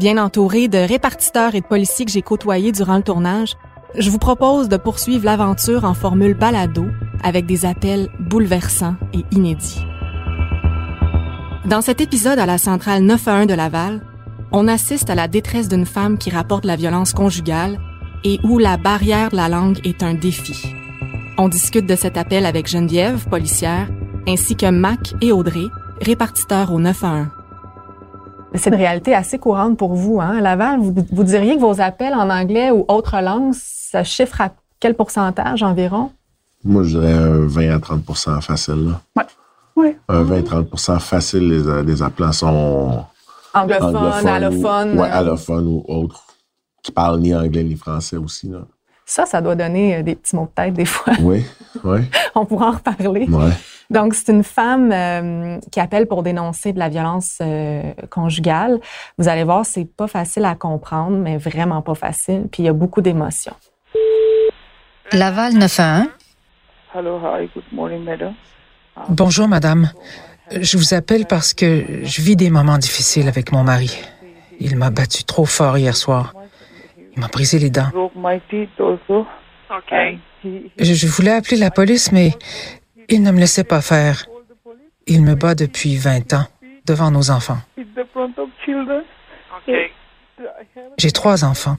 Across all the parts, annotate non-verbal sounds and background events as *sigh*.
Bien entouré de répartiteurs et de policiers que j'ai côtoyés durant le tournage, je vous propose de poursuivre l'aventure en formule balado avec des appels bouleversants et inédits. Dans cet épisode à la centrale 911 de Laval, on assiste à la détresse d'une femme qui rapporte la violence conjugale et où la barrière de la langue est un défi. On discute de cet appel avec Geneviève, policière, ainsi que Mac et Audrey, répartiteurs au 911. C'est une réalité assez courante pour vous, hein? À Laval, vous, vous diriez que vos appels en anglais ou autre langue, ça chiffre à quel pourcentage environ? Moi, je dirais un 20 à 30% facile. Là. Ouais. Ouais. Un 20-30% facile, les, les appelants sont Anglophone, anglophones. allophone. Ouais, euh, allophone ou autres. Qui parlent ni anglais ni français aussi. Là. Ça, ça doit donner euh, des petits mots de tête des fois. Oui, oui, *laughs* On pourra en reparler. ouais. Donc, c'est une femme euh, qui appelle pour dénoncer de la violence euh, conjugale. Vous allez voir, c'est pas facile à comprendre, mais vraiment pas facile. Puis il y a beaucoup d'émotions. Laval 911. Hello, hi, good morning, madam. Bonjour, madame. Je vous appelle parce que je vis des moments difficiles avec mon mari. Il m'a battu trop fort hier soir. Il m'a brisé les dents. Broke my teeth also. Okay. He, Je, je voulais appeler la police, mais il ne me laissait pas faire. Il me bat depuis 20 ans, devant nos enfants. in the front of children. Okay. I have, J'ai trois enfants.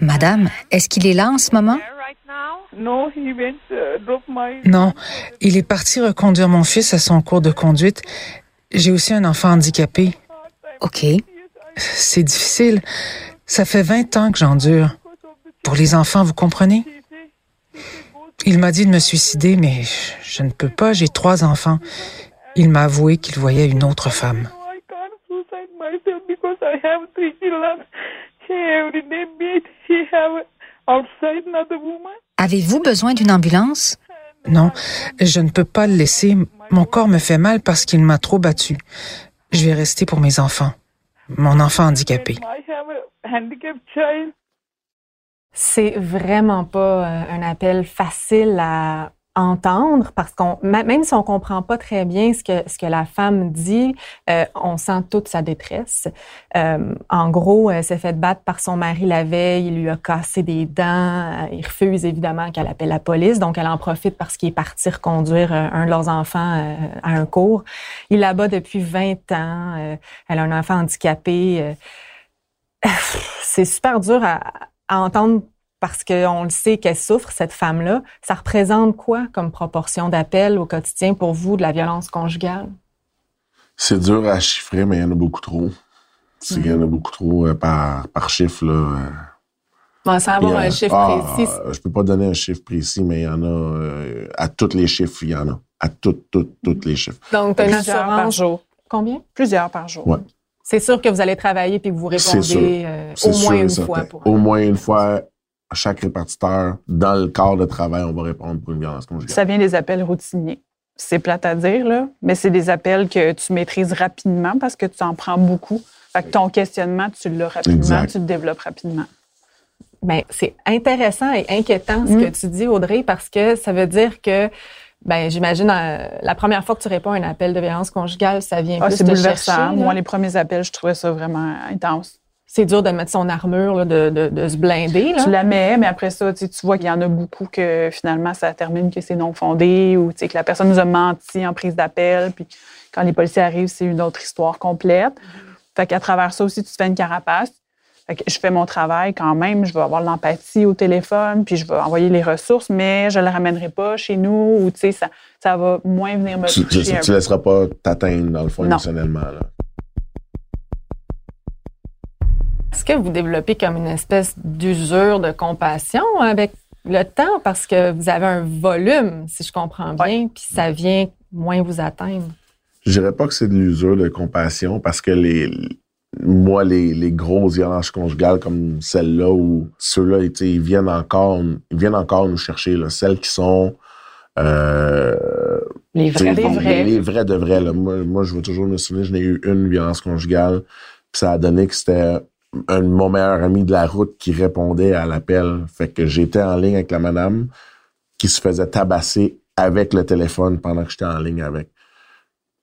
Madame, est-ce qu'il est là en ce moment? no, he went, uh. Non, il est parti reconduire mon fils à son cours de conduite. J'ai aussi un enfant handicapé. OK. C'est difficile. Ça fait 20 ans que j'endure. Pour les enfants, vous comprenez? Il m'a dit de me suicider, mais je ne peux pas, j'ai trois enfants. Il m'a avoué qu'il voyait une autre femme. Avez-vous besoin d'une ambulance? Non, je ne peux pas le laisser. Mon corps me fait mal parce qu'il m'a trop battu. Je vais rester pour mes enfants. Mon enfant handicapé. C'est vraiment pas euh, un appel facile à entendre parce qu'on même si on comprend pas très bien ce que ce que la femme dit, euh, on sent toute sa détresse. Euh, en gros, elle s'est fait battre par son mari la veille, il lui a cassé des dents, il refuse évidemment qu'elle appelle la police, donc elle en profite parce qu'il est parti reconduire euh, un de leurs enfants à un cours. Il la bat depuis 20 ans, elle a un enfant handicapé. Euh, *sighs* c'est super dur à, à entendre parce qu'on le sait qu'elle souffre, cette femme-là. Ça représente quoi comme proportion d'appels au quotidien pour vous de la violence conjugale? C'est dur à chiffrer, mais il y en a beaucoup trop. C'est qu'il y en a beaucoup trop euh, par, par chiffre. Là. euh. Bon, sans avoir Il y a- un chiffre Ah, précis. Je peux pas donner un chiffre précis, mais il y en a. euh, à tous les chiffres, il y en a. À toutes, toutes, toutes les chiffres. Donc, tu as une Plusieurs par jour. Combien? Plusieurs par jour. Ouais. C'est sûr que vous allez travailler puis que vous répondez euh, au moins une certain. fois. Pour... Au moins une fois, à chaque répartiteur, dans le corps de travail, on va répondre pour une violence conjugale. Ça vient des appels routiniers. C'est plate à dire, là, mais c'est des appels que tu maîtrises rapidement parce que tu en prends beaucoup. Fait que ton questionnement, tu l'as rapidement, Exact. tu le développes rapidement. Ben, c'est intéressant et inquiétant ce Mm. que tu dis, Audrey, parce que ça veut dire que, ben, j'imagine, euh, la première fois que tu réponds à un appel de violence conjugale, ça vient Ah, plus c'est te bouleversant. chercher. Moi, les premiers appels, je trouvais ça vraiment intense. C'est dur de mettre son armure, là, de, de, de se blinder. Là. Tu la mets, mais après ça, tu sais, tu vois qu'il y en a beaucoup que finalement, ça termine que c'est non fondé ou tu sais, que la personne nous a menti en prise d'appel. Puis quand les policiers arrivent, c'est une autre histoire complète. Fait qu'à travers ça aussi, tu te fais une carapace. Fait que je fais mon travail quand même, je vais avoir l'empathie au téléphone, puis je vais envoyer les ressources, mais je ne le ramènerai pas chez nous, ou tu sais, ça, ça va moins venir me Tu, toucher. tu, peu. laisseras pas t'atteindre, dans le fond, Non. émotionnellement. Là. Est-ce que vous développez comme une espèce d'usure de compassion avec le temps? Parce que vous avez un volume, si je comprends bien, puis ça vient moins vous atteindre? Je dirais pas que c'est de l'usure de compassion parce que les moi, les, les grosses violences conjugales comme celle-là ou ceux-là, tu sais, ils viennent encore, ils viennent encore nous chercher. Là. Celles qui sont euh, Les vrais, bons. vrais. Les, vrais de vrais. Là. Moi, moi, je veux toujours me souvenir, je n'ai eu une violence conjugale, puis ça a donné que c'était un, mon meilleur ami de la route qui répondait à l'appel. Fait que j'étais en ligne avec la madame qui se faisait tabasser avec le téléphone pendant que j'étais en ligne avec.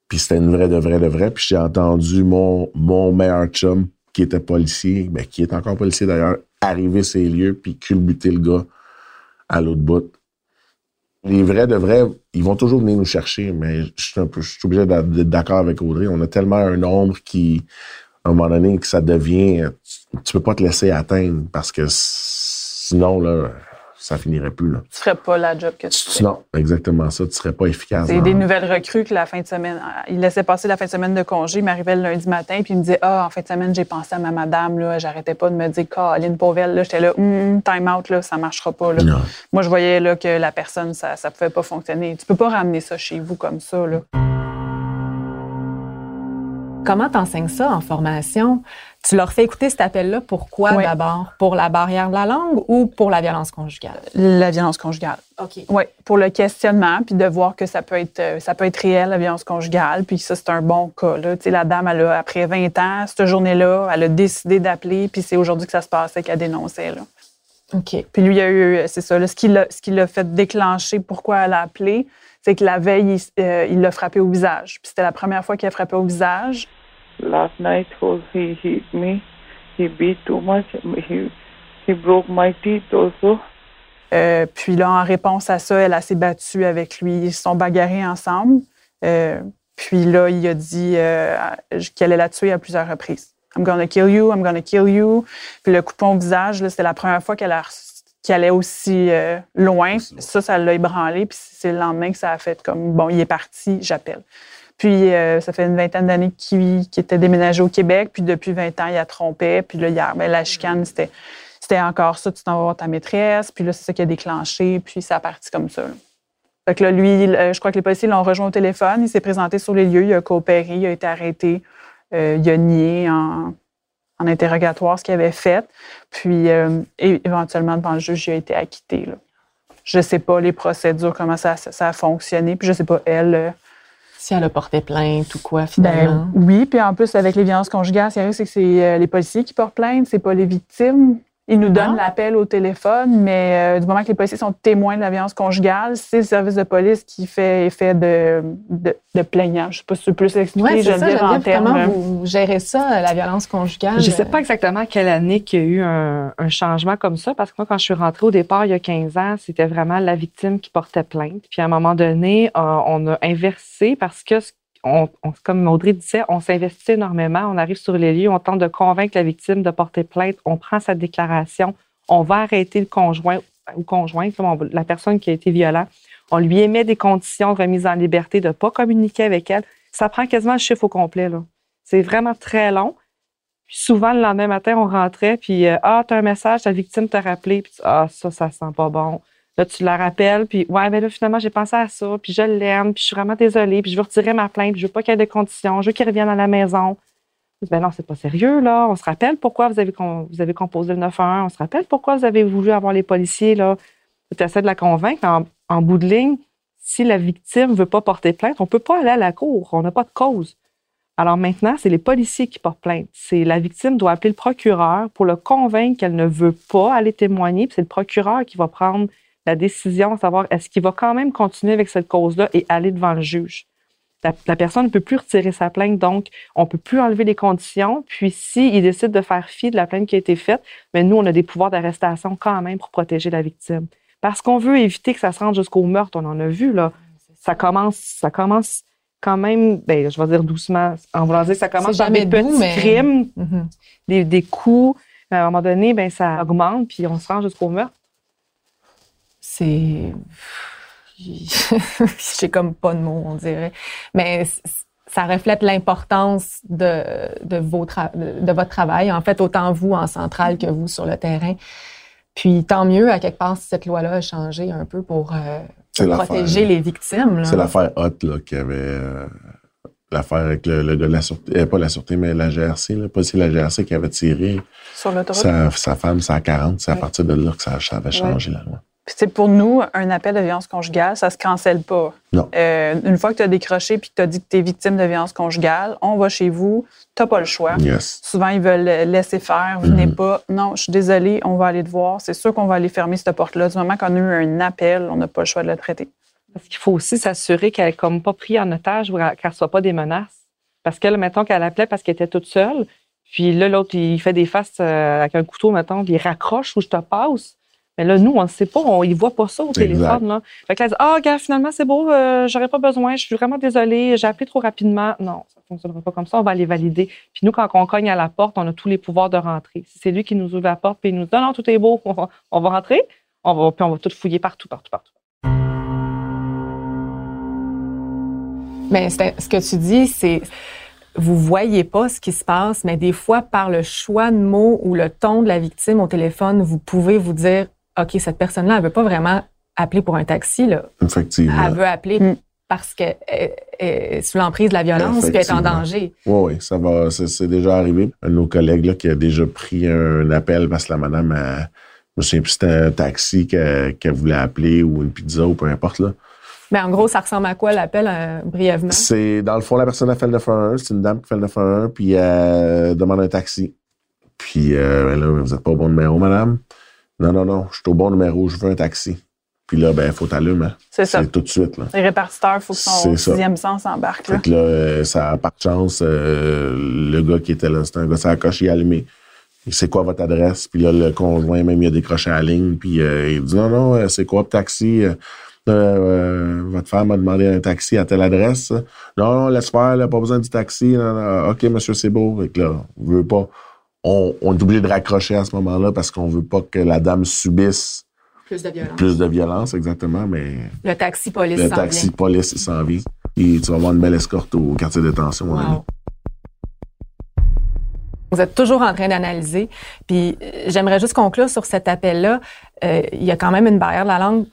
Puis c'était une vraie de vraie de vraie. Puis j'ai entendu mon, mon meilleur chum, qui était policier, ben, qui est encore policier d'ailleurs, arriver ces lieux puis culbuter le gars à l'autre bout. Les vrais de vrais, ils vont toujours venir nous chercher, mais je suis un peu, je suis obligé d'être d'accord avec Audrey. On a tellement un nombre qui, à un moment donné, que ça devient, tu, tu peux pas te laisser atteindre parce que sinon, là, ça finirait plus, là. Tu ferais pas la job que tu fais. Non, exactement ça. Tu serais pas efficace. C'est des nouvelles recrues que la fin de semaine, il laissait passer la fin de semaine de congé, il m'arrivait le lundi matin, puis il me disait Ah, en fin de semaine, j'ai pensé à ma madame, là, j'arrêtais pas de me dire Caroline Pauvel, là, j'étais là, Hum, time out, là, ça marchera pas. Là. Moi, je voyais là, que la personne, ça, ça pouvait pas fonctionner. Tu peux pas ramener ça chez vous comme ça. Là. Comment t'enseignes ça en formation? Tu leur fais écouter cet appel-là. Pourquoi d'abord? Pour la barrière de la langue ou pour la violence conjugale? La violence conjugale. OK. Oui, pour le questionnement, puis de voir que ça peut être euh, ça peut être réel, la violence conjugale, puis ça, c'est un bon cas. Là. Tu sais, La dame, elle a, après 20 ans, cette journée-là, elle a décidé d'appeler, puis c'est aujourd'hui que ça se passait qu'elle dénonçait. Là. OK. Puis lui, il y a eu, c'est ça, là, ce qui l'a fait déclencher pourquoi elle a appelé, c'est que la veille, il euh, il l'a frappé au visage. Puis c'était la première fois qu'il a frappé au visage. Last night was he hit me. He beat too much. He he broke my teeth also. Euh, puis là, en réponse à ça, elle a s'est battue avec lui. Ils se sont bagarrés ensemble. Euh, puis là, il a dit euh, qu'elle allait la tuer à plusieurs reprises. I'm gonna kill you, I'm gonna kill you. Puis le coup de au visage, c'était la première fois qu'elle qu'elle allait aussi euh, loin. Ça, ça l'a ébranlé. Puis c'est le lendemain que ça a fait comme, bon, il est parti, j'appelle. Puis euh, ça fait une vingtaine d'années qu'il était déménagé au Québec. Puis depuis 20 ans, il a trompé. Puis là, hier, ben, la chicane, c'était encore ça, tu t'en vas voir ta maîtresse, puis là, c'est ça qui a déclenché, puis ça a parti comme ça. là. Fait que là, lui, euh, je crois que les policiers l'ont rejoint au téléphone, il s'est présenté sur les lieux, il a coopéré, il a été arrêté, euh, il a nié en, en interrogatoire ce qu'il avait fait, puis euh, éventuellement, devant le juge, il a été acquitté. Là. Je sais pas les procédures, comment ça, ça, a fonctionné, puis je sais pas, elle... Si elle a porté plainte ou quoi, ben, finalement? oui, puis en plus, avec les violences conjugales, c'est que c'est euh, les policiers qui portent plainte, c'est pas les victimes. Ils nous donnent Ah. l'appel au téléphone, mais euh, du moment que les policiers sont témoins de la violence conjugale, c'est le service de police qui fait effet de, de, de plaignant. Je sais pas si tu peux plus l'expliquer, Oui, c'est ça, Geneviève, en termes. comment vous gérez ça, la violence conjugale? Je ne sais pas exactement quelle année qu'il y a eu un, un changement comme ça, parce que moi, quand je suis rentrée au départ, il y a 15 ans, c'était vraiment la victime qui portait plainte. Puis à un moment donné, euh, on a inversé parce que, ce- comme Audrey disait, on s'investit énormément, on arrive sur les lieux, on tente de convaincre la victime de porter plainte, on prend sa déclaration, on va arrêter le conjoint ou conjointe, la personne qui a été violente, on lui émet des conditions de remise en liberté, de ne pas communiquer avec elle. Ça prend quasiment le chiffre au complet. C'est vraiment très long. Puis souvent, le lendemain matin, on rentrait, puis euh, Ah, t'as un message, ta victime t'a rappelé, puis Ah, ça, ça sent pas bon. Là, tu la rappelles, puis Ouais, mais là, finalement, j'ai pensé à ça, puis je l'aime, puis je suis vraiment désolée, puis je veux retirer ma plainte, puis je veux pas qu'il y ait de conditions, je veux qu'il revienne à la maison. Ben non, c'est pas sérieux, là. On se rappelle pourquoi vous avez, composé le 911. On se rappelle pourquoi vous avez voulu avoir les policiers, là. Tu essaies de la convaincre. En, en bout de ligne, si la victime veut pas porter plainte, on peut pas aller à la cour. On n'a pas de cause. Alors maintenant, c'est les policiers qui portent plainte. C'est la victime doit appeler le procureur pour le convaincre qu'elle ne veut pas aller témoigner. Puis c'est le procureur qui va prendre la décision de savoir est-ce qu'il va quand même continuer avec cette cause-là et aller devant le juge. La, la personne ne peut plus retirer sa plainte, donc on ne peut plus enlever les conditions. Puis s'il décide de faire fi de la plainte qui a été faite, mais nous, on a des pouvoirs d'arrestation quand même pour protéger la victime. Parce qu'on veut éviter que ça se rende jusqu'au meurtre. On en a vu, là. Ça commence, ça commence quand même, ben, je vais dire doucement, en voulant dire ça commence par des petits mais- crimes, Mhm. des, des coups, Mais à un moment donné, ben, ça augmente, puis on se rend jusqu'au meurtre. C'est. *laughs* J'ai comme pas de mots, on dirait. Mais ça reflète l'importance de, de, vos de, votre travail, en fait, autant vous en centrale que vous sur le terrain. Puis tant mieux, à quelque part, si cette loi-là a changé un peu pour, euh, pour protéger les victimes. C'est l'affaire Hot là, qui avait euh, l'affaire avec le, le gars de la sûreté, euh, pas la sûreté, mais la GRC, là, pas c'est la GRC qui avait tiré Sur sa, sa femme, sa 40. C'est à partir de là que ça, ça avait changé la loi. Puis, tu sais, pour nous, un appel de violence conjugale, ça se cancelle pas. Non. Euh, une fois que tu as décroché puis que tu as dit que tu es victime de violence conjugale, on va chez vous, tu pas le choix. Yes. Souvent, ils veulent laisser faire, venez Mhm. pas. Non, je suis désolée, on va aller te voir. C'est sûr qu'on va aller fermer cette porte-là. Du moment qu'on a eu un appel, on n'a pas le choix de le traiter. Parce qu'il faut aussi s'assurer qu'elle n'est comme pas prise en otage ou qu'elle ne reçoit pas des menaces. Parce que, là, mettons qu'elle appelait parce qu'elle était toute seule, puis là, l'autre, il fait des faces euh, avec un couteau, mettons, puis il raccroche où je te passe. Mais là, nous, on ne sait pas, on ne voit pas ça au téléphone. Là. Fait que là, elle dit, ah, gars, finalement, c'est beau, euh, j'aurais pas besoin, je suis vraiment désolée, j'ai appelé trop rapidement. Non, ça ne fonctionnera pas comme ça, on va aller valider. Puis nous, quand on cogne à la porte, on a tous les pouvoirs de rentrer. Si c'est lui qui nous ouvre la porte, puis il nous dit, non, non, tout est beau, *laughs* on va, on va rentrer, on va, puis on va tout fouiller partout, partout, partout. Mais ce que tu dis, c'est vous voyez pas ce qui se passe, mais des fois, par le choix de mots ou le ton de la victime au téléphone, vous pouvez vous dire, OK, cette personne-là, elle veut pas vraiment appeler pour un taxi, là. Effectivement. Elle veut appeler Mm. parce qu'elle est sous l'emprise de la violence, qu'elle est en danger. Oui, oui, ça va. C'est déjà arrivé. Un de nos collègues là, qui a déjà pris un appel parce que la madame, elle, je me souviens plus si c'était un taxi qu'elle voulait appeler ou une pizza ou peu importe. Là. Mais en gros, ça ressemble à quoi l'appel, euh, brièvement? C'est dans le fond, la personne a fait le 911, c'est une dame qui fait le 911, puis elle demande un taxi. Puis euh, ben là, vous êtes pas au bon numéro, madame? Non, non, non, je suis au bon numéro, je veux un taxi. Puis là, ben, faut t'allumer. Hein. C'est ça. C'est tout de suite. Là. Les répartiteurs, il faut que son sixième sens embarque. Là. Fait que là, euh, ça, par chance, euh, le gars qui était là, c'était un gars, ça a coché, il a allumé. C'est quoi votre adresse? Puis là, le conjoint, même, il a décroché la ligne. Puis euh, il dit, non, non, euh, c'est quoi le taxi? Euh, euh, votre femme a demandé un taxi à telle adresse. Non, non, laisse faire, là, pas besoin du taxi. Non, non, OK, monsieur, c'est beau. Fait que là, on veut pas... On, on est obligé de raccrocher à ce moment-là parce qu'on veut pas que la dame subisse Plus de violence. plus de violence, exactement, mais Le taxi police le taxi vient. police, s'en vient. Et tu vas avoir une belle escorte au quartier de détention, mon ami. Vous êtes toujours en train d'analyser. Puis euh, j'aimerais juste conclure sur cet appel-là. Euh, il y a quand même une barrière de la langue.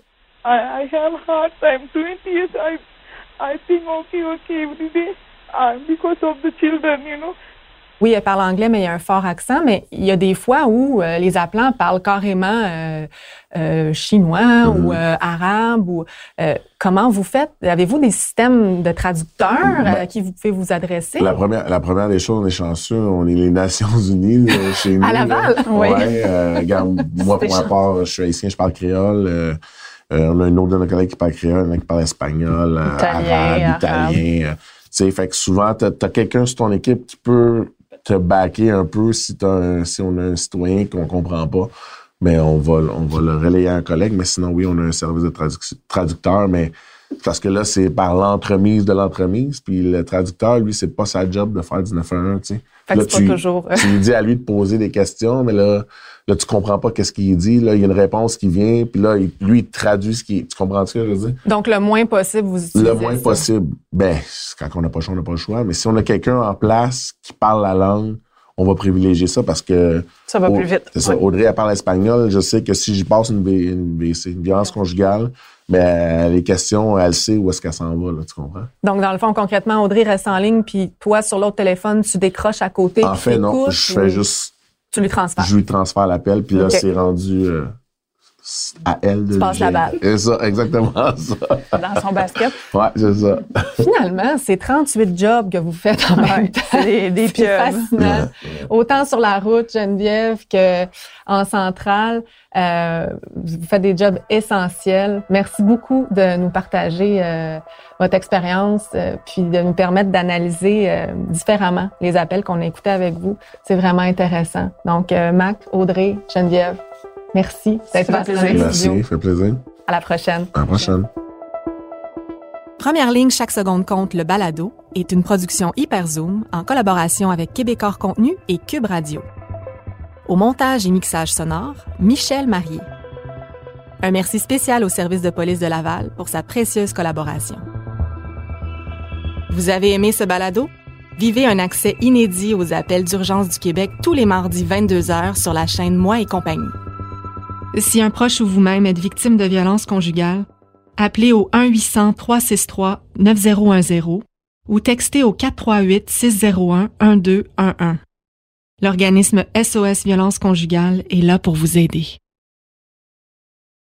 I, I have hard time doing this. I, I think okay, okay every day uh, because of the children, you know. Oui, elle parle anglais, mais il y a un fort accent. Mais il y a des fois où euh, les appelants parlent carrément euh, euh, chinois Mhm. ou arabe. Ou comment vous faites? Avez-vous des systèmes de traducteurs Ben, à qui vous pouvez vous adresser? La première, la première des choses, on est chanceux, on est les Nations *laughs* Unies chez nous. À Laval? là. *laughs* Oui. Ouais, regarde, *laughs* moi, pour ma part, je suis haïtien, je parle créole. euh, on a un autre de nos collègues qui parle créole, un qui parle espagnol, Italien, arabe, italien. euh, tu sais, fait que souvent, t'as as, quelqu'un sur ton équipe qui peut te backer un peu si, t'as un- si on a un citoyen qu'on comprend pas. Mais on va, on va le relayer à un collègue. Mais sinon, oui, on a un service de traduc- traducteur, mais parce que là, c'est par l'entremise de l'entremise. Puis le traducteur, lui, c'est pas sa job de faire du 911, tu sais. Fait que Là, tu, pas toujours. *laughs* tu lui dis à lui de poser des questions, mais là, là tu comprends pas qu'est-ce qu'il dit. Là, il y a une réponse qui vient, puis là, il- lui, il traduit ce qui. Tu comprends ce que je veux dire? Donc le moins possible, vous utilisez Le moins ça. possible. Ben, quand on n'a pas le choix, on n'a pas le choix. Mais si on a quelqu'un en place qui parle la langue, on va privilégier ça parce que. Ça va plus vite. C'est ça. Audrey, elle parle espagnol. Je sais que si j'y passe une, une une violence conjugale, ben, les questions, elle sait où est-ce qu'elle s'en va, là, tu comprends? Donc, dans le fond, concrètement, Audrey reste en ligne, puis toi, sur l'autre téléphone, tu décroches à côté. En fait, non. Je fais juste. Tu lui transfères? Je lui transfère l'appel, puis là, c'est rendu euh, à elle de Tu passes la balle. C'est ça, exactement *laughs* ça. Dans son basket. Ouais, c'est ça. Finalement, c'est 38 jobs que vous faites en même temps. c'est des, *laughs* fascinant. Autant sur la route, Geneviève, que en centrale. Euh, vous faites des jobs essentiels. Merci beaucoup de nous partager euh, votre expérience, euh, puis de nous permettre d'analyser euh, différemment les appels qu'on a écoutés avec vous. C'est vraiment intéressant. Donc, euh, Mac, Audrey, Geneviève, merci d'être Ça passé Merci, studios. fait plaisir. À la prochaine. À la prochaine. Première ligne, chaque seconde compte, le balado, est une production Hyperzoom en collaboration avec Québecor Contenu et Cube Radio. Au montage et mixage sonore, Michel Marié. Un merci spécial au service de police de Laval pour sa précieuse collaboration. Vous avez aimé ce balado? Vivez un accès inédit aux appels d'urgence du Québec tous les mardis 22h sur la chaîne Moi et compagnie. Si un proche ou vous-même êtes victime de violences conjugales, appelez au 1-800-363-9010 ou textez au 438-601-1211. L'organisme SOS Violence Conjugale est là pour vous aider.